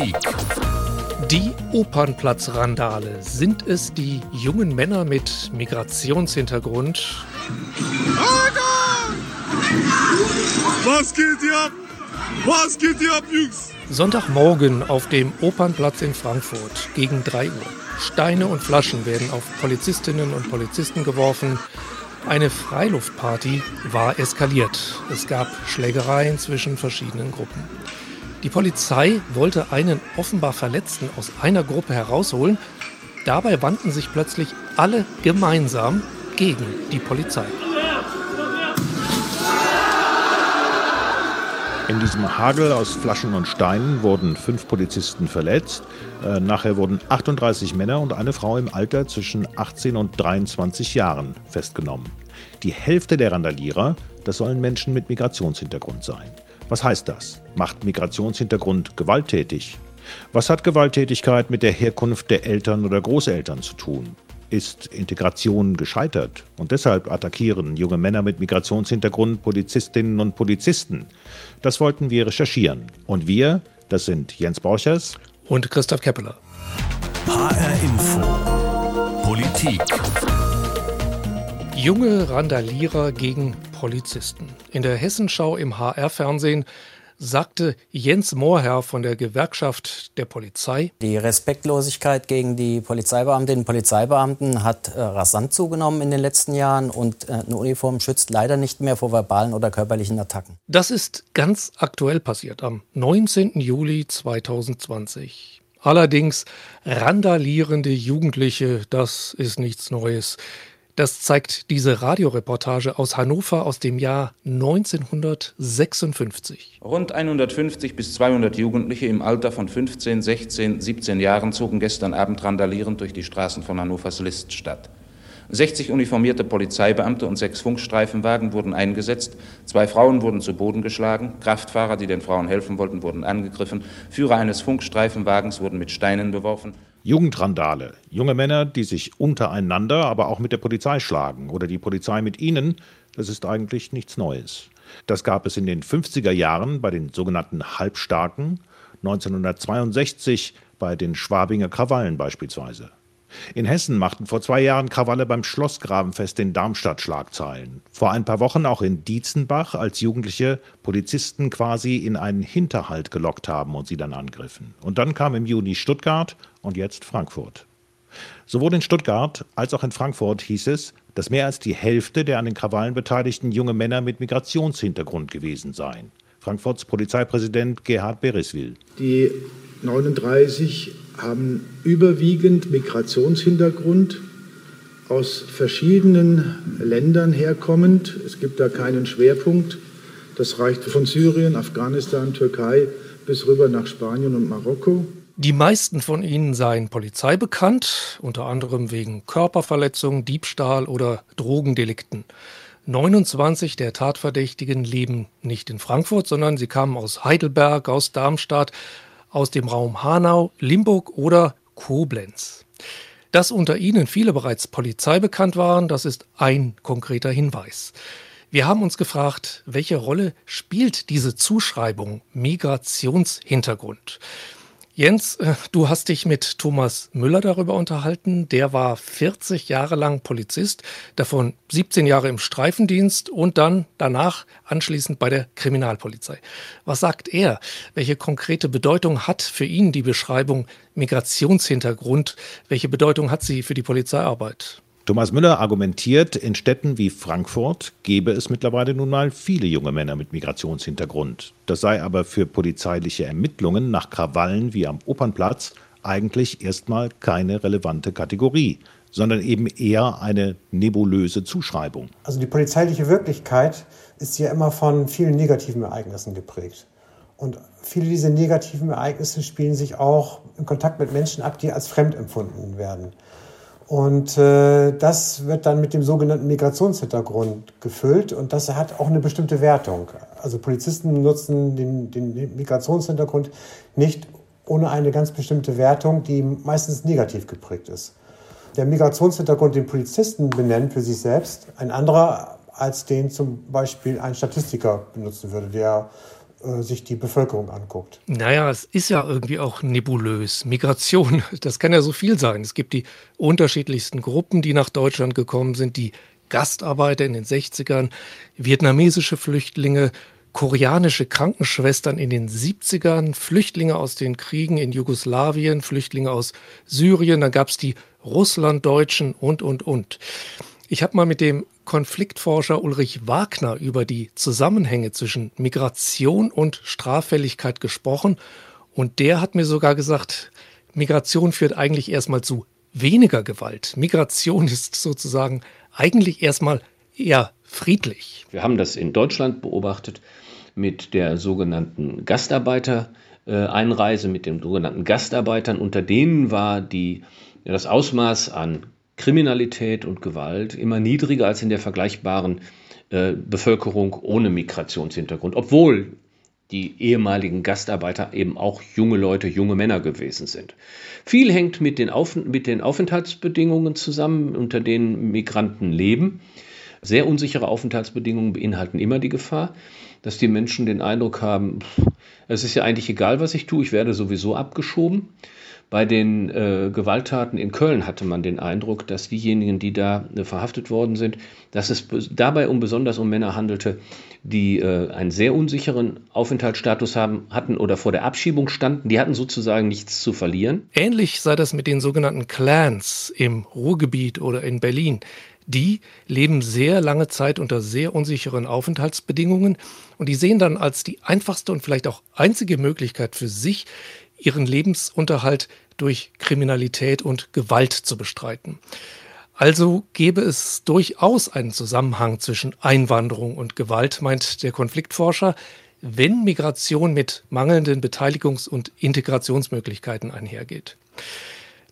Politik. Die Opernplatzrandale. Sind es die jungen Männer mit Migrationshintergrund? Was geht hier ab? Was geht hier ab, Jungs? Sonntagmorgen auf dem Opernplatz in Frankfurt gegen 3 Uhr. Steine und Flaschen werden auf Polizistinnen und Polizisten geworfen. Eine Freiluftparty war eskaliert. Es gab Schlägereien zwischen verschiedenen Gruppen. Die Polizei wollte einen offenbar Verletzten aus einer Gruppe herausholen. Dabei wandten sich plötzlich alle gemeinsam gegen die Polizei. In diesem Hagel aus Flaschen und Steinen wurden fünf Polizisten verletzt. Äh, nachher wurden 38 Männer und eine Frau im Alter zwischen 18 und 23 Jahren festgenommen. Die Hälfte der Randalierer, das sollen Menschen mit Migrationshintergrund sein. Was heißt das? Macht Migrationshintergrund gewalttätig? Was hat Gewalttätigkeit mit der Herkunft der Eltern oder Großeltern zu tun? ist Integration gescheitert und deshalb attackieren junge Männer mit Migrationshintergrund Polizistinnen und Polizisten. Das wollten wir recherchieren. Und wir, das sind Jens Borchers und Christoph Keppeler. HR Info. Politik. Junge Randalierer gegen Polizisten. In der Hessenschau im HR-Fernsehen sagte Jens Mohrherr von der Gewerkschaft der Polizei. Die Respektlosigkeit gegen die Polizeibeamtinnen und Polizeibeamten hat äh, rasant zugenommen in den letzten Jahren und äh, eine Uniform schützt leider nicht mehr vor verbalen oder körperlichen Attacken. Das ist ganz aktuell passiert am 19. Juli 2020. Allerdings randalierende Jugendliche, das ist nichts Neues. Das zeigt diese Radioreportage aus Hannover aus dem Jahr 1956. Rund 150 bis 200 Jugendliche im Alter von 15, 16, 17 Jahren zogen gestern Abend randalierend durch die Straßen von Hannovers Liststadt. 60 uniformierte Polizeibeamte und sechs Funkstreifenwagen wurden eingesetzt. Zwei Frauen wurden zu Boden geschlagen. Kraftfahrer, die den Frauen helfen wollten, wurden angegriffen. Führer eines Funkstreifenwagens wurden mit Steinen beworfen. Jugendrandale. Junge Männer, die sich untereinander, aber auch mit der Polizei schlagen oder die Polizei mit ihnen, das ist eigentlich nichts Neues. Das gab es in den 50er Jahren bei den sogenannten Halbstarken, 1962 bei den Schwabinger Krawallen beispielsweise. In Hessen machten vor zwei Jahren Krawalle beim Schlossgrabenfest in Darmstadt Schlagzeilen. Vor ein paar Wochen auch in Dietzenbach, als Jugendliche Polizisten quasi in einen Hinterhalt gelockt haben und sie dann angriffen. Und dann kam im Juni Stuttgart und jetzt Frankfurt. Sowohl in Stuttgart als auch in Frankfurt hieß es, dass mehr als die Hälfte der an den Krawallen beteiligten junge Männer mit Migrationshintergrund gewesen seien. Frankfurts Polizeipräsident Gerhard Beriswil. Die 39 haben überwiegend Migrationshintergrund aus verschiedenen Ländern herkommend. Es gibt da keinen Schwerpunkt. Das reicht von Syrien, Afghanistan, Türkei bis rüber nach Spanien und Marokko. Die meisten von ihnen seien Polizei bekannt, unter anderem wegen Körperverletzung, Diebstahl oder Drogendelikten. 29 der Tatverdächtigen leben nicht in Frankfurt, sondern sie kamen aus Heidelberg, aus Darmstadt, aus dem Raum Hanau, Limburg oder Koblenz. Dass unter ihnen viele bereits Polizei bekannt waren, das ist ein konkreter Hinweis. Wir haben uns gefragt, welche Rolle spielt diese Zuschreibung Migrationshintergrund? Jens, äh, du hast dich mit Thomas Müller darüber unterhalten. Der war 40 Jahre lang Polizist, davon 17 Jahre im Streifendienst und dann danach anschließend bei der Kriminalpolizei. Was sagt er? Welche konkrete Bedeutung hat für ihn die Beschreibung Migrationshintergrund? Welche Bedeutung hat sie für die Polizeiarbeit? Thomas Müller argumentiert, in Städten wie Frankfurt gebe es mittlerweile nun mal viele junge Männer mit Migrationshintergrund. Das sei aber für polizeiliche Ermittlungen nach Krawallen wie am Opernplatz eigentlich erstmal keine relevante Kategorie, sondern eben eher eine nebulöse Zuschreibung. Also die polizeiliche Wirklichkeit ist ja immer von vielen negativen Ereignissen geprägt. Und viele dieser negativen Ereignisse spielen sich auch in Kontakt mit Menschen ab, die als fremd empfunden werden. Und äh, das wird dann mit dem sogenannten Migrationshintergrund gefüllt und das hat auch eine bestimmte Wertung. Also Polizisten nutzen den, den Migrationshintergrund nicht ohne eine ganz bestimmte Wertung, die meistens negativ geprägt ist. Der Migrationshintergrund, den Polizisten benennen für sich selbst, ein anderer als den zum Beispiel ein Statistiker benutzen würde, der sich die Bevölkerung anguckt. Naja, es ist ja irgendwie auch nebulös. Migration, das kann ja so viel sein. Es gibt die unterschiedlichsten Gruppen, die nach Deutschland gekommen sind, die Gastarbeiter in den 60ern, vietnamesische Flüchtlinge, koreanische Krankenschwestern in den 70ern, Flüchtlinge aus den Kriegen in Jugoslawien, Flüchtlinge aus Syrien, dann gab es die Russlanddeutschen und, und, und. Ich habe mal mit dem Konfliktforscher Ulrich Wagner über die Zusammenhänge zwischen Migration und Straffälligkeit gesprochen und der hat mir sogar gesagt, Migration führt eigentlich erstmal zu weniger Gewalt. Migration ist sozusagen eigentlich erstmal eher friedlich. Wir haben das in Deutschland beobachtet mit der sogenannten Gastarbeitereinreise, mit den sogenannten Gastarbeitern. Unter denen war die, das Ausmaß an Kriminalität und Gewalt immer niedriger als in der vergleichbaren äh, Bevölkerung ohne Migrationshintergrund, obwohl die ehemaligen Gastarbeiter eben auch junge Leute, junge Männer gewesen sind. Viel hängt mit den, Auf mit den Aufenthaltsbedingungen zusammen, unter denen Migranten leben. Sehr unsichere Aufenthaltsbedingungen beinhalten immer die Gefahr, dass die Menschen den Eindruck haben, es ist ja eigentlich egal, was ich tue, ich werde sowieso abgeschoben. Bei den äh, Gewalttaten in Köln hatte man den Eindruck, dass diejenigen, die da äh, verhaftet worden sind, dass es dabei um besonders um Männer handelte, die äh, einen sehr unsicheren Aufenthaltsstatus haben, hatten oder vor der Abschiebung standen. Die hatten sozusagen nichts zu verlieren. Ähnlich sei das mit den sogenannten Clans im Ruhrgebiet oder in Berlin. Die leben sehr lange Zeit unter sehr unsicheren Aufenthaltsbedingungen und die sehen dann als die einfachste und vielleicht auch einzige Möglichkeit für sich, ihren Lebensunterhalt durch Kriminalität und Gewalt zu bestreiten. Also gäbe es durchaus einen Zusammenhang zwischen Einwanderung und Gewalt, meint der Konfliktforscher, wenn Migration mit mangelnden Beteiligungs- und Integrationsmöglichkeiten einhergeht.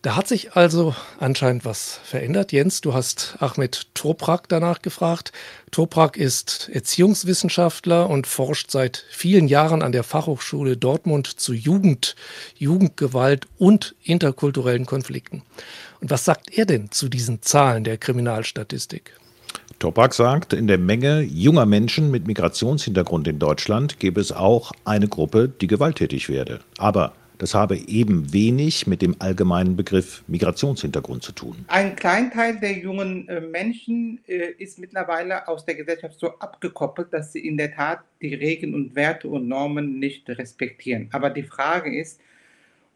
Da hat sich also anscheinend was verändert. Jens, du hast Ahmed Toprak danach gefragt. Toprak ist Erziehungswissenschaftler und forscht seit vielen Jahren an der Fachhochschule Dortmund zu Jugend, Jugendgewalt und interkulturellen Konflikten. Und was sagt er denn zu diesen Zahlen der Kriminalstatistik? Toprak sagt, in der Menge junger Menschen mit Migrationshintergrund in Deutschland gäbe es auch eine Gruppe, die gewalttätig werde. Aber das habe eben wenig mit dem allgemeinen Begriff Migrationshintergrund zu tun. Ein Kleinteil der jungen äh, Menschen äh, ist mittlerweile aus der Gesellschaft so abgekoppelt, dass sie in der Tat die Regeln und Werte und Normen nicht respektieren. Aber die Frage ist,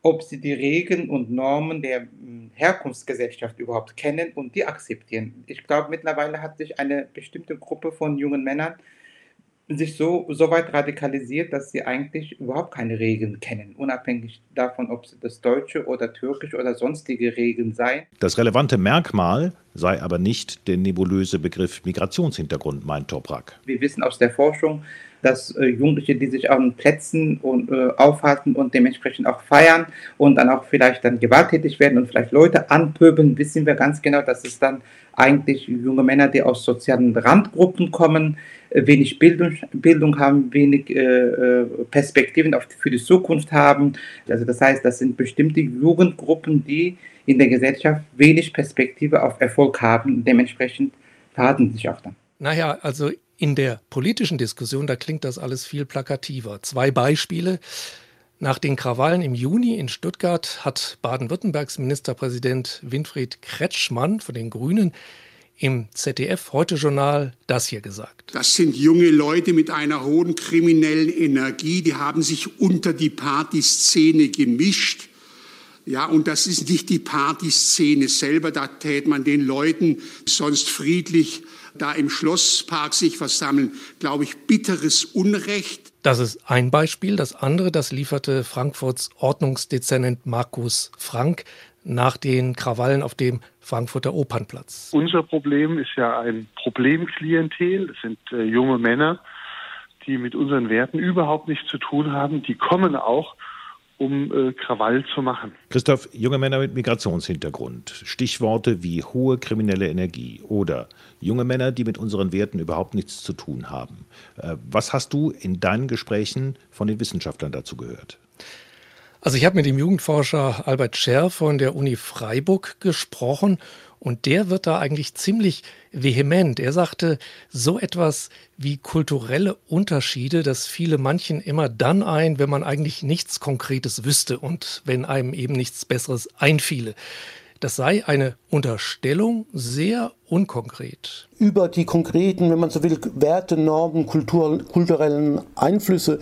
ob sie die Regeln und Normen der hm, Herkunftsgesellschaft überhaupt kennen und die akzeptieren. Ich glaube, mittlerweile hat sich eine bestimmte Gruppe von jungen Männern sich so, so weit radikalisiert, dass sie eigentlich überhaupt keine Regeln kennen, unabhängig davon, ob sie das deutsche oder türkische oder sonstige Regeln seien. Das relevante Merkmal sei aber nicht der nebulöse Begriff Migrationshintergrund, meint Toprak. Wir wissen aus der Forschung, dass äh, Jugendliche, die sich an Plätzen und, äh, aufhalten und dementsprechend auch feiern und dann auch vielleicht dann gewalttätig werden und vielleicht Leute anpöbeln, wissen wir ganz genau, dass es dann eigentlich junge Männer, die aus sozialen Randgruppen kommen, äh, wenig Bildung, Bildung haben, wenig äh, äh, Perspektiven auf, für die Zukunft haben. Also das heißt, das sind bestimmte Jugendgruppen, die in der Gesellschaft wenig Perspektive auf Erfolg haben. Dementsprechend verhalten sich auch dann. Naja, also in der politischen Diskussion, da klingt das alles viel plakativer. Zwei Beispiele. Nach den Krawallen im Juni in Stuttgart hat Baden-Württembergs Ministerpräsident Winfried Kretschmann von den Grünen im ZDF Heute Journal das hier gesagt. Das sind junge Leute mit einer hohen kriminellen Energie, die haben sich unter die Partyszene gemischt. Ja, und das ist nicht die Partyszene selber, da tät man den Leuten sonst friedlich da im Schlosspark sich versammeln, glaube ich, bitteres Unrecht. Das ist ein Beispiel. Das andere, das lieferte Frankfurts Ordnungsdezernent Markus Frank nach den Krawallen auf dem Frankfurter Opernplatz. Unser Problem ist ja ein Problemklientel. Das sind äh, junge Männer, die mit unseren Werten überhaupt nichts zu tun haben. Die kommen auch um äh, Krawall zu machen. Christoph, junge Männer mit Migrationshintergrund, Stichworte wie hohe kriminelle Energie oder junge Männer, die mit unseren Werten überhaupt nichts zu tun haben. Äh, was hast du in deinen Gesprächen von den Wissenschaftlern dazu gehört? Also ich habe mit dem Jugendforscher Albert Scher von der Uni Freiburg gesprochen und der wird da eigentlich ziemlich vehement. Er sagte, so etwas wie kulturelle Unterschiede, das fiele manchen immer dann ein, wenn man eigentlich nichts Konkretes wüsste und wenn einem eben nichts Besseres einfiele. Das sei eine Unterstellung sehr unkonkret. Über die konkreten, wenn man so will, Werte, Normen, Kultur, kulturellen Einflüsse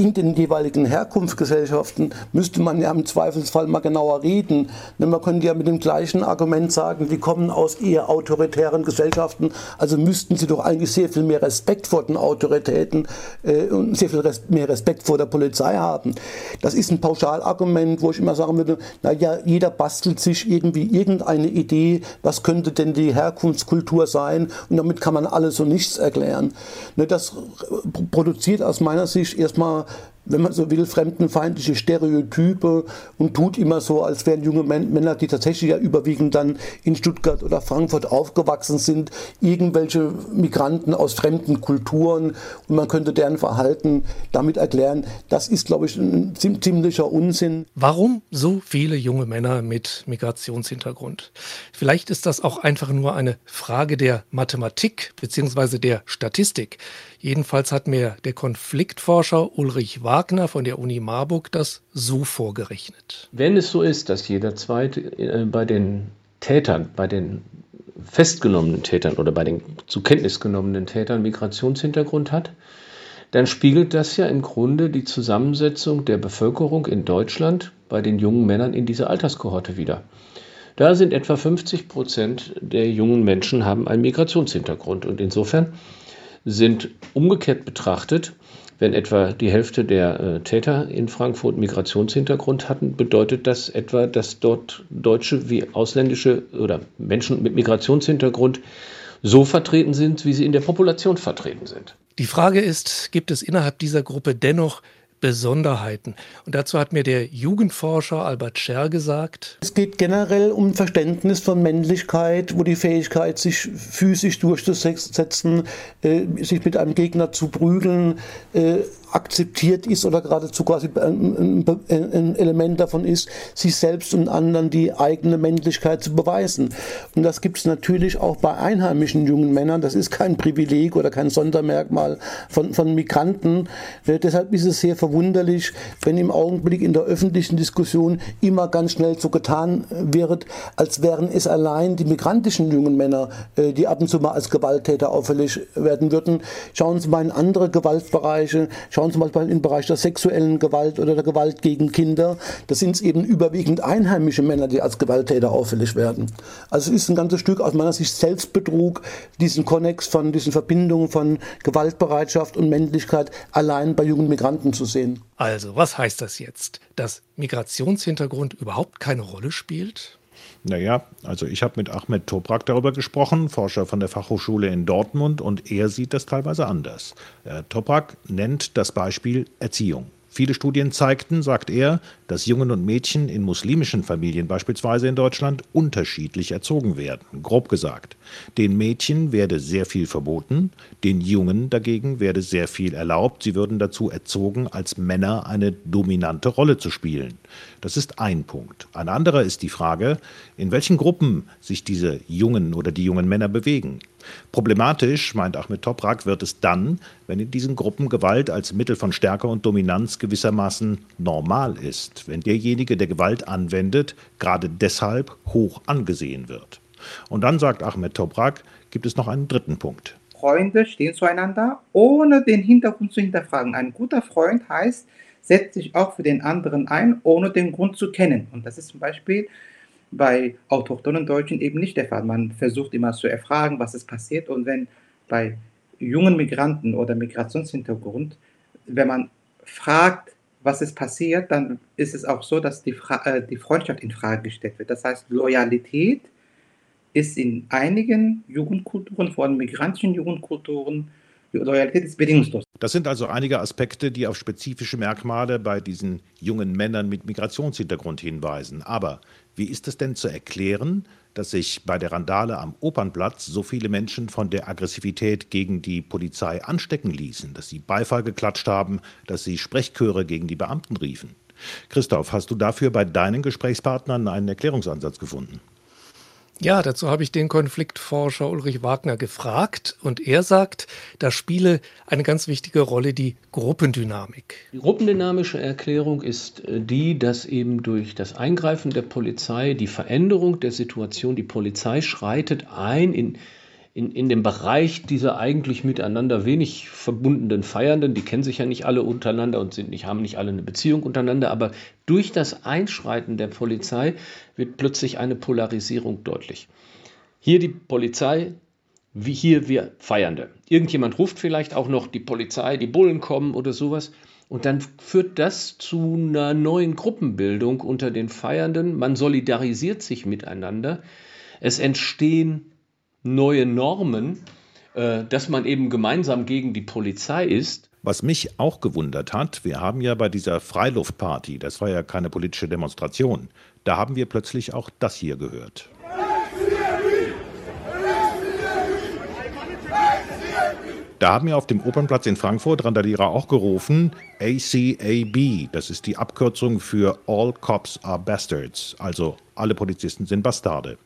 in den jeweiligen Herkunftsgesellschaften müsste man ja im Zweifelsfall mal genauer reden. Denn man könnte ja mit dem gleichen Argument sagen, die kommen aus eher autoritären Gesellschaften, also müssten sie doch eigentlich sehr viel mehr Respekt vor den Autoritäten äh, und sehr viel res mehr Respekt vor der Polizei haben. Das ist ein Pauschalargument, wo ich immer sagen würde, naja, jeder bastelt sich irgendwie irgendeine Idee, was könnte denn die Herkunftskultur sein und damit kann man alles und nichts erklären. Ne, das produziert aus meiner Sicht erstmal wenn man so will, fremdenfeindliche Stereotype und tut immer so, als wären junge Männer, die tatsächlich ja überwiegend dann in Stuttgart oder Frankfurt aufgewachsen sind, irgendwelche Migranten aus fremden Kulturen und man könnte deren Verhalten damit erklären. Das ist, glaube ich, ein ziemlicher Unsinn. Warum so viele junge Männer mit Migrationshintergrund? Vielleicht ist das auch einfach nur eine Frage der Mathematik bzw. der Statistik. Jedenfalls hat mir der Konfliktforscher Ulrich Wagner von der Uni Marburg das so vorgerechnet. Wenn es so ist, dass jeder zweite äh, bei den Tätern, bei den festgenommenen Tätern oder bei den zur Kenntnis genommenen Tätern Migrationshintergrund hat, dann spiegelt das ja im Grunde die Zusammensetzung der Bevölkerung in Deutschland bei den jungen Männern in dieser Alterskohorte wider. Da sind etwa 50 Prozent der jungen Menschen haben einen Migrationshintergrund und insofern sind umgekehrt betrachtet, wenn etwa die Hälfte der äh, Täter in Frankfurt Migrationshintergrund hatten, bedeutet das etwa, dass dort deutsche wie ausländische oder Menschen mit Migrationshintergrund so vertreten sind, wie sie in der Population vertreten sind. Die Frage ist, gibt es innerhalb dieser Gruppe dennoch Besonderheiten. Und dazu hat mir der Jugendforscher Albert Scher gesagt. Es geht generell um Verständnis von Männlichkeit, wo die Fähigkeit, sich physisch durchzusetzen, äh, sich mit einem Gegner zu prügeln, äh, akzeptiert ist oder geradezu quasi ein, Element davon ist, sich selbst und anderen die eigene Männlichkeit zu beweisen. Und das gibt es natürlich auch bei einheimischen jungen Männern. Das ist kein Privileg oder kein Sondermerkmal von, von Migranten. Äh, deshalb ist es sehr verwunderlich, wenn im Augenblick in der öffentlichen Diskussion immer ganz schnell so getan wird, als wären es allein die migrantischen jungen Männer, äh, die ab und zu mal als Gewalttäter auffällig werden würden. Schauen Sie mal in andere Gewaltbereiche, schauen Sie mal im Bereich der sexuellen Gewalt oder der Gewalt gegen Kinder. Da sind es eben überwiegend einheimische Männer, die als Gewalttäter auffällig werden. Also es ist ein ganzes Stück aus meiner Sicht Selbstbetrug, diesen Konnex von diesen Verbindungen von Gewaltbereitschaft und Männlichkeit allein bei jungen Migranten zu sehen. Also, was heißt das jetzt? Dass Migrationshintergrund überhaupt keine Rolle spielt? Naja, also ich habe mit Ahmed Toprak darüber gesprochen, Forscher von der Fachhochschule in Dortmund, und er sieht das teilweise anders. Äh, Toprak nennt das Beispiel Erziehung. Viele Studien zeigten, sagt er, dass Jungen und Mädchen in muslimischen Familien beispielsweise in Deutschland unterschiedlich erzogen werden. Grob gesagt. Den Mädchen werde sehr viel verboten, den Jungen dagegen werde sehr viel erlaubt. Sie würden dazu erzogen, als Männer eine dominante Rolle zu spielen. Das ist ein Punkt. Ein anderer ist die Frage, in welchen Gruppen sich diese Jungen oder die jungen Männer bewegen. Problematisch, meint Ahmed Toprak, wird es dann, wenn in diesen Gruppen Gewalt als Mittel von Stärke und Dominanz gewissermaßen normal ist, wenn derjenige, der Gewalt anwendet, gerade deshalb hoch angesehen wird. Und dann, sagt Ahmed Toprak, gibt es noch einen dritten Punkt. Freunde stehen zueinander, ohne den Hintergrund zu hinterfragen. Ein guter Freund heißt, setzt sich auch für den anderen ein, ohne den Grund zu kennen. Und das ist zum Beispiel bei autochthonen Deutschen eben nicht der Fall. Man versucht immer zu erfragen, was ist passiert. Und wenn bei jungen Migranten oder Migrationshintergrund, wenn man fragt, was ist passiert, dann ist es auch so, dass die, Fra äh, die Freundschaft in Frage gestellt wird. Das heißt, Loyalität ist in einigen Jugendkulturen, vor allem migrantischen Jugendkulturen, Loyalität. Das sind also einige Aspekte, die auf spezifische Merkmale bei diesen jungen Männern mit Migrationshintergrund hinweisen. Aber wie ist es denn zu erklären, dass sich bei der Randale am Opernplatz so viele Menschen von der Aggressivität gegen die Polizei anstecken ließen, dass sie Beifall geklatscht haben, dass sie Sprechchöre gegen die Beamten riefen? Christoph, hast du dafür bei deinen Gesprächspartnern einen Erklärungsansatz gefunden? Ja, dazu habe ich den Konfliktforscher Ulrich Wagner gefragt und er sagt, da spiele eine ganz wichtige Rolle die Gruppendynamik. Die gruppendynamische Erklärung ist äh, die, dass eben durch das Eingreifen der Polizei die Veränderung der Situation, die Polizei schreitet ein in in, in dem Bereich dieser eigentlich miteinander wenig verbundenen Feiernden, die kennen sich ja nicht alle untereinander und sind nicht, haben nicht alle eine Beziehung untereinander, aber durch das Einschreiten der Polizei wird plötzlich eine Polarisierung deutlich. Hier die Polizei, wie hier wir Feiernde. Irgendjemand ruft vielleicht auch noch die Polizei, die Bullen kommen oder sowas. Und dann führt das zu einer neuen Gruppenbildung unter den Feiernden. Man solidarisiert sich miteinander. Es entstehen neue Normen, äh, dass man eben gemeinsam gegen die Polizei ist. Was mich auch gewundert hat, wir haben ja bei dieser Freiluftparty, das war ja keine politische Demonstration, da haben wir plötzlich auch das hier gehört. Da haben wir auf dem Opernplatz in Frankfurt Randalierer auch gerufen, ACAB, das ist die Abkürzung für All Cops are Bastards, also alle Polizisten sind Bastarde.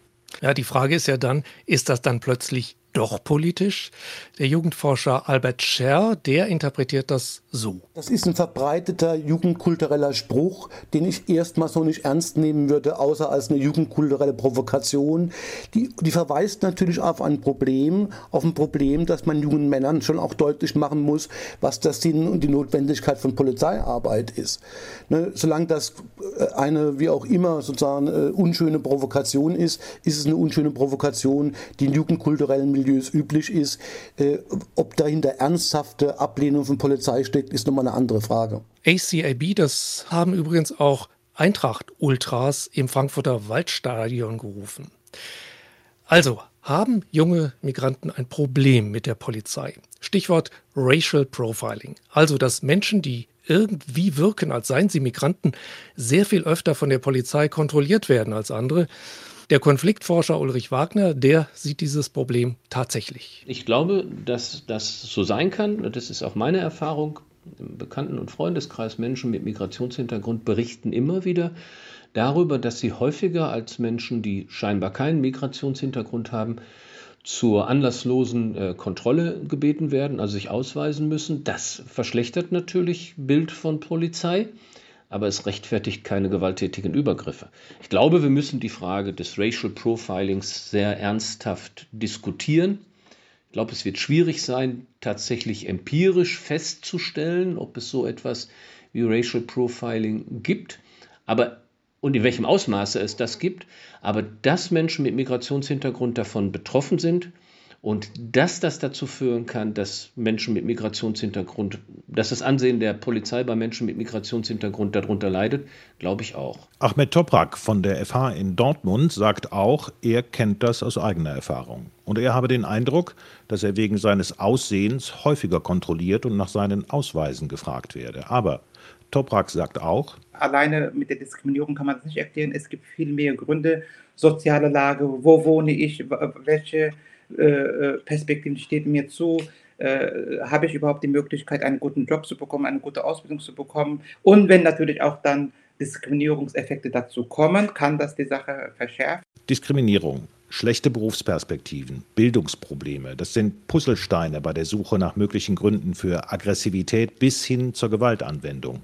Ja, die Frage ist ja dann, ist das dann plötzlich doch politisch? Der Jugendforscher Albert Scher, der interpretiert das so. Das ist ein verbreiteter jugendkultureller Spruch, den ich erstmal so nicht ernst nehmen würde, außer als eine jugendkulturelle Provokation. Die, die verweist natürlich auf ein Problem, auf ein Problem, dass man jungen Männern schon auch deutlich machen muss, was der Sinn und die Notwendigkeit von Polizeiarbeit ist. Ne, solange das äh, eine, wie auch immer, sozusagen äh, unschöne Provokation ist, ist es eine unschöne Provokation, die in jugendkulturellen Milieus üblich ist. Äh, ob dahinter ernsthafte Ablehnung von Polizei steckt, ist nochmal eine andere Frage. ACAB, das haben übrigens auch Eintracht-Ultras im Frankfurter Waldstadion gerufen. Also, haben junge Migranten ein Problem mit der Polizei? Stichwort Racial Profiling. Also, dass Menschen, die irgendwie wirken, als seien sie Migranten, sehr viel öfter von der Polizei kontrolliert werden als andere. Der Konfliktforscher Ulrich Wagner, der sieht dieses Problem tatsächlich. Ich glaube, dass das so sein kann. Das ist auch meine Erfahrung. Im Bekannten- und Freundeskreis Menschen mit Migrationshintergrund berichten immer wieder darüber, dass sie häufiger als Menschen, die scheinbar keinen Migrationshintergrund haben, zur anlasslosen äh, Kontrolle gebeten werden, also sich ausweisen müssen. Das verschlechtert natürlich Bild von Polizei aber es rechtfertigt keine gewalttätigen Übergriffe. Ich glaube, wir müssen die Frage des Racial Profilings sehr ernsthaft diskutieren. Ich glaube, es wird schwierig sein, tatsächlich empirisch festzustellen, ob es so etwas wie Racial Profiling gibt. Aber und in welchem Ausmaße es das gibt, aber dass Menschen mit Migrationshintergrund davon betroffen sind, und dass das dazu führen kann, dass Menschen mit Migrationshintergrund, dass das Ansehen der Polizei bei Menschen mit Migrationshintergrund darunter leidet, glaube ich auch. Ahmed Toprak von der FH in Dortmund sagt auch, er kennt das aus eigener Erfahrung. Und er habe den Eindruck, dass er wegen seines Aussehens häufiger kontrolliert und nach seinen Ausweisen gefragt werde. Aber Toprak sagt auch, alleine mit der Diskriminierung kann man das nicht erklären. Es gibt viel mehr Gründe, soziale Lage, wo wohne ich, welche äh, äh, Perspektiven steht mir zu, äh, habe ich überhaupt die Möglichkeit, einen guten Job zu bekommen, eine gute Ausbildung zu bekommen. Und wenn natürlich auch dann Diskriminierungseffekte dazu kommen, kann das die Sache verschärfen. Diskriminierung, schlechte Berufsperspektiven, Bildungsprobleme, das sind Puzzlesteine bei der Suche nach möglichen Gründen für Aggressivität bis hin zur Gewaltanwendung.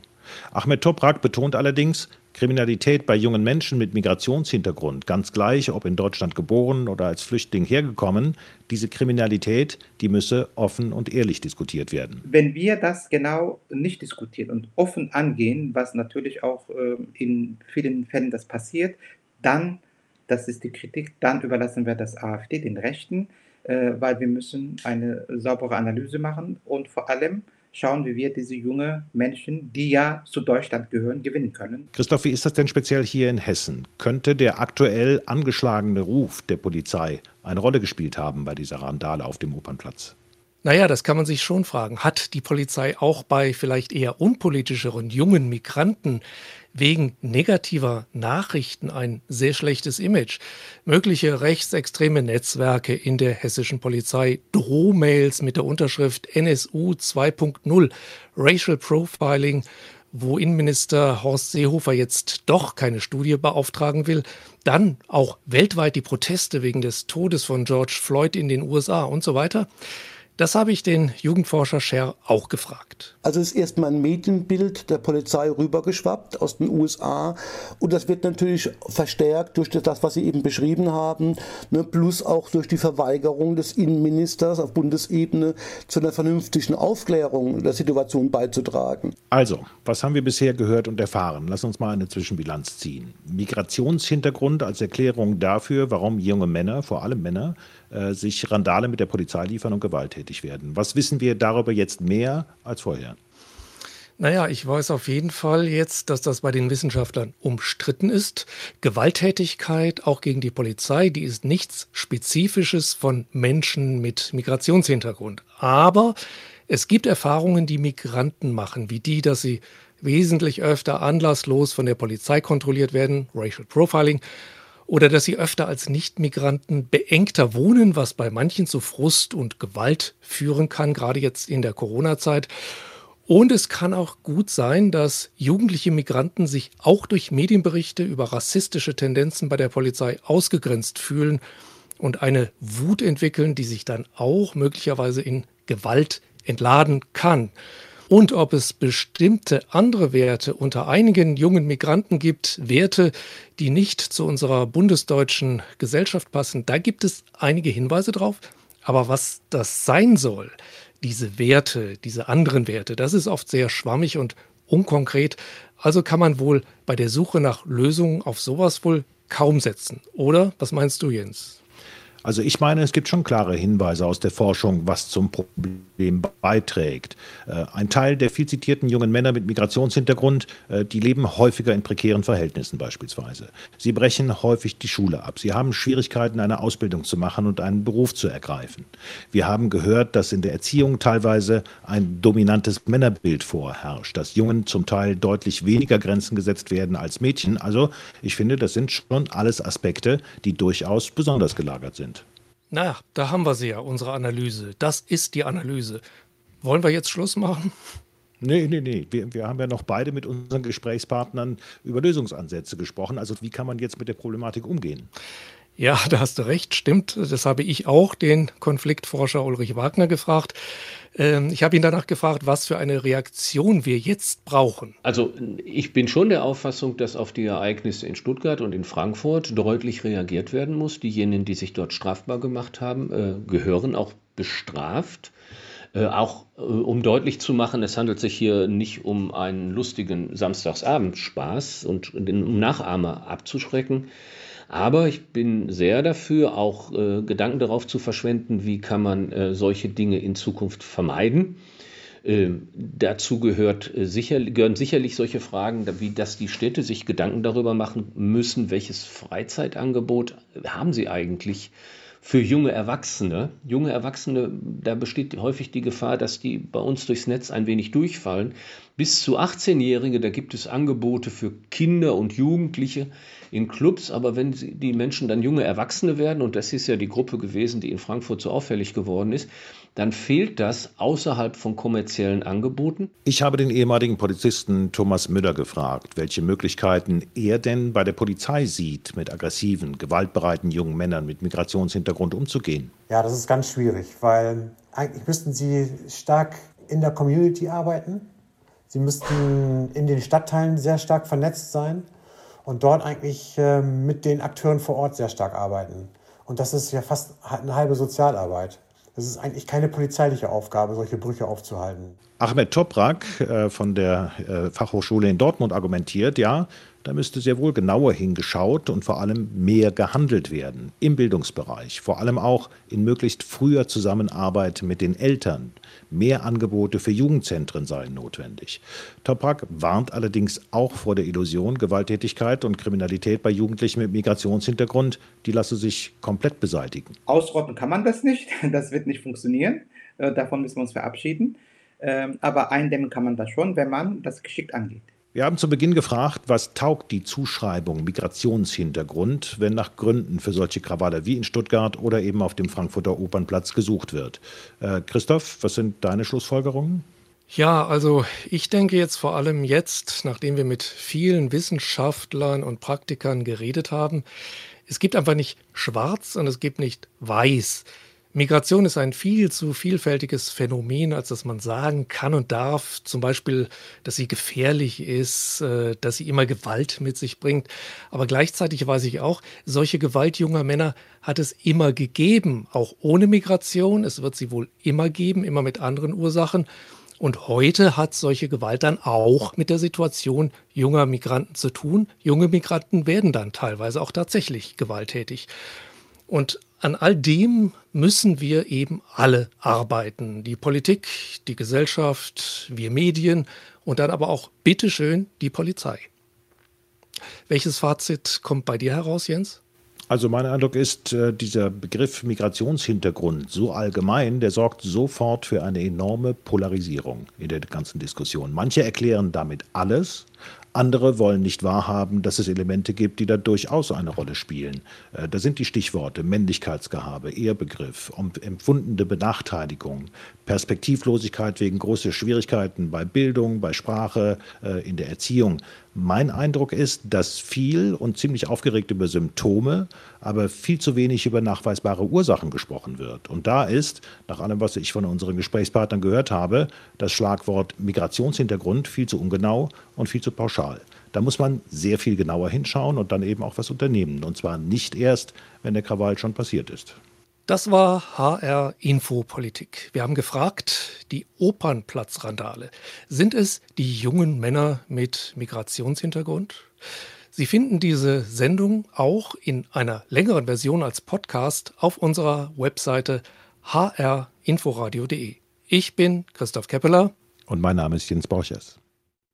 Ahmed Toprak betont allerdings, Kriminalität bei jungen Menschen mit Migrationshintergrund, ganz gleich, ob in Deutschland geboren oder als Flüchtling hergekommen, diese Kriminalität, die müsse offen und ehrlich diskutiert werden. Wenn wir das genau nicht diskutieren und offen angehen, was natürlich auch äh, in vielen Fällen das passiert, dann, das ist die Kritik, dann überlassen wir das AfD, den Rechten, äh, weil wir müssen eine saubere Analyse machen und vor allem schauen, wie wir diese jungen Menschen, die ja zu Deutschland gehören, gewinnen können. Christoph, wie ist das denn speziell hier in Hessen? Könnte der aktuell angeschlagene Ruf der Polizei eine Rolle gespielt haben bei dieser Randale auf dem Opernplatz? Naja, das kann man sich schon fragen. Hat die Polizei auch bei vielleicht eher unpolitischeren jungen Migranten wegen negativer Nachrichten ein sehr schlechtes Image? Mögliche rechtsextreme Netzwerke in der hessischen Polizei, Drohmails mit der Unterschrift NSU 2.0, Racial Profiling wo Innenminister Horst Seehofer jetzt doch keine Studie beauftragen will, dann auch weltweit die Proteste wegen des Todes von George Floyd in den USA und so weiter. Das habe ich den Jugendforscher Scher auch gefragt. Also ist erstmal ein Medienbild der Polizei rübergeschwappt aus den USA und das wird natürlich verstärkt durch das, was Sie eben beschrieben haben, ne, plus auch durch die Verweigerung des Innenministers auf Bundesebene zu einer vernünftigen Aufklärung der Situation beizutragen. Also, was haben wir bisher gehört und erfahren? Lass uns mal eine Zwischenbilanz ziehen. Migrationshintergrund als Erklärung dafür, warum junge Männer, vor allem Männer, äh, sich Randale mit der Polizei liefern und gewalttätig werden. Was wissen wir darüber jetzt mehr als vorher? Naja, ich weiß auf jeden Fall jetzt, dass das bei den Wissenschaftlern umstritten ist. Gewalttätigkeit auch gegen die Polizei, die ist nichts Spezifisches von Menschen mit Migrationshintergrund. Aber es gibt Erfahrungen, die Migranten machen, wie die, dass sie wesentlich öfter anlasslos von der Polizei kontrolliert werden, Racial Profiling, oder dass sie öfter als Nichtmigranten beengter wohnen, was bei manchen zu Frust und Gewalt führen kann, gerade jetzt in der Corona-Zeit. Und es kann auch gut sein, dass jugendliche Migranten sich auch durch Medienberichte über rassistische Tendenzen bei der Polizei ausgegrenzt fühlen und eine Wut entwickeln, die sich dann auch möglicherweise in Gewalt entladen kann und ob es bestimmte andere Werte unter einigen jungen Migranten gibt, Werte, die nicht zu unserer bundesdeutschen Gesellschaft passen. Da gibt es einige Hinweise drauf. Aber was das sein soll, diese Werte, diese anderen Werte, das ist oft sehr schwammig und unkonkret. Also kann man wohl bei der Suche nach Lösungen auf sowas wohl kaum setzen. Oder was meinst du, Jens? Also ich meine, es gibt schon klare Hinweise aus der Forschung, was zum Problem beiträgt. Äh, ein Teil der viel zitierten jungen Männer mit Migrationshintergrund, äh, die leben häufiger in prekären Verhältnissen beispielsweise. Sie brechen häufig die Schule ab. Sie haben Schwierigkeiten, eine Ausbildung zu machen und einen Beruf zu ergreifen. Wir haben gehört, dass in der Erziehung teilweise ein dominantes Männerbild vorherrscht, dass Jungen zum Teil deutlich weniger Grenzen gesetzt werden als Mädchen. Also ich finde, das sind schon alles Aspekte, die durchaus besonders gelagert sind. Na, da haben wir sie ja, unsere Analyse. Das ist die Analyse. Wollen wir jetzt Schluss machen? Nee, nee, nee. Wir, wir haben ja noch beide mit unseren Gesprächspartnern über Lösungsansätze gesprochen. Also wie kann man jetzt mit der Problematik umgehen? Ja, da hast du recht, stimmt. Das habe ich auch den Konfliktforscher Ulrich Wagner gefragt. Ähm, ich habe ihn danach gefragt, was für eine Reaktion wir jetzt brauchen. Also ich bin schon der Auffassung, dass auf die Ereignisse in Stuttgart und in Frankfurt deutlich reagiert werden muss. Diejenigen, die sich dort strafbar gemacht haben, äh, gehören auch bestraft. Äh, auch äh, um deutlich zu machen, es handelt sich hier nicht um einen lustigen Samstagsabendspaß und um Nachahmer abzuschrecken. Aber ich bin sehr dafür, auch äh, Gedanken darauf zu verschwenden, wie kann man äh, solche Dinge in Zukunft vermeiden. Ähm, dazu gehört, äh, sicher, gehören sicherlich solche Fragen, wie dass die Städte sich Gedanken darüber machen müssen, welches Freizeitangebot haben sie eigentlich für junge Erwachsene. Junge Erwachsene, da besteht häufig die Gefahr, dass die bei uns durchs Netz ein wenig durchfallen. Bis zu 18-Jährige, da gibt es Angebote für Kinder und Jugendliche in Clubs, aber wenn die Menschen dann junge Erwachsene werden, und das ist ja die Gruppe gewesen, die in Frankfurt so auffällig geworden ist, dann fehlt das außerhalb von kommerziellen Angeboten. Ich habe den ehemaligen Polizisten Thomas Müller gefragt, welche Möglichkeiten er denn bei der Polizei sieht, mit aggressiven, gewaltbereiten jungen Männern mit Migrationshintergrund umzugehen. Ja, das ist ganz schwierig, weil eigentlich müssten sie stark in der Community arbeiten. Sie müssten in den Stadtteilen sehr stark vernetzt sein und dort eigentlich äh, mit den Akteuren vor Ort sehr stark arbeiten. Und das ist ja fast eine halbe Sozialarbeit. Das ist eigentlich keine polizeiliche Aufgabe, solche Brüche aufzuhalten. Ahmed Toprak äh, von der äh, Fachhochschule in Dortmund argumentiert, ja, da müsste sehr wohl genauer hingeschaut und vor allem mehr gehandelt werden im Bildungsbereich, vor allem auch in möglichst früher Zusammenarbeit mit den Eltern. Mehr Angebote für Jugendzentren seien notwendig. Toprak warnt allerdings auch vor der Illusion, Gewalttätigkeit und Kriminalität bei Jugendlichen mit Migrationshintergrund, die lasse sich komplett beseitigen. Ausrotten kann man das nicht, das wird nicht funktionieren, äh, davon müssen wir uns verabschieden. Ähm, aber eindämmen kann man das schon, wenn man das geschickt angeht. Wir haben zu Beginn gefragt, was taugt die Zuschreibung Migrationshintergrund, wenn nach Gründen für solche Krawalle wie in Stuttgart oder eben auf dem Frankfurter Opernplatz gesucht wird. Äh, Christoph, was sind deine Schlussfolgerungen? Ja, also ich denke jetzt vor allem jetzt, nachdem wir mit vielen Wissenschaftlern und Praktikern geredet haben, es gibt einfach nicht schwarz und es gibt nicht weiß. Migration ist ein viel zu vielfältiges Phänomen, als dass man sagen kann und darf, zum Beispiel, dass sie gefährlich ist, äh, dass sie immer Gewalt mit sich bringt. Aber gleichzeitig weiß ich auch, solche Gewalt junger Männer hat es immer gegeben, auch ohne Migration. Es wird sie wohl immer geben, immer mit anderen Ursachen. Und heute hat solche Gewalt dann auch mit der Situation junger Migranten zu tun. Junge Migranten werden dann teilweise auch tatsächlich gewalttätig. Und an all dem müssen wir eben alle arbeiten. Die Politik, die Gesellschaft, wir Medien und dann aber auch bitteschön die Polizei. Welches Fazit kommt bei dir heraus, Jens? Also mein Eindruck ist, äh, dieser Begriff Migrationshintergrund so allgemein, der sorgt sofort für eine enorme Polarisierung in der ganzen Diskussion. Manche erklären damit alles, andere wollen nicht wahrhaben, dass es Elemente gibt, die da durchaus eine Rolle spielen. Äh, da sind die Stichworte Männlichkeitsgehabe, Ehrbegriff, empfundene Benachteiligung, Perspektivlosigkeit wegen großer Schwierigkeiten bei Bildung, bei Sprache, äh, in der Erziehung. Mein Eindruck ist, dass viel und ziemlich aufgeregt über Symptome, aber viel zu wenig über nachweisbare Ursachen gesprochen wird. Und da ist, nach allem, was ich von unseren Gesprächspartnern gehört habe, das Schlagwort Migrationshintergrund viel zu ungenau und viel zu pauschal. Da muss man sehr viel genauer hinschauen und dann eben auch was unternehmen. Und zwar nicht erst, wenn der Krawall schon passiert ist. Das war HR Infopolitik. Wir haben gefragt, die Opernplatzrandale. Sind es die jungen Männer mit Migrationshintergrund? Sie finden diese Sendung auch in einer längeren Version als Podcast auf unserer Webseite hrinforadio.de. Ich bin Christoph Keppeler. Und mein Name ist Jens Borchers.